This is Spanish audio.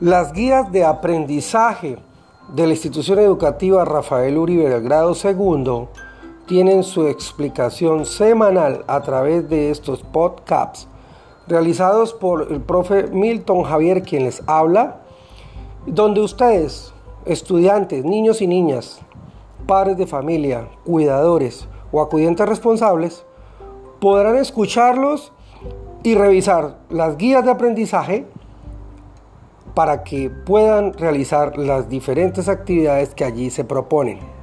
Las guías de aprendizaje de la institución educativa Rafael Uribe del grado segundo tienen su explicación semanal a través de estos podcasts realizados por el profe Milton Javier quien les habla, donde ustedes, estudiantes, niños y niñas, padres de familia, cuidadores o acudientes responsables, podrán escucharlos y revisar las guías de aprendizaje para que puedan realizar las diferentes actividades que allí se proponen.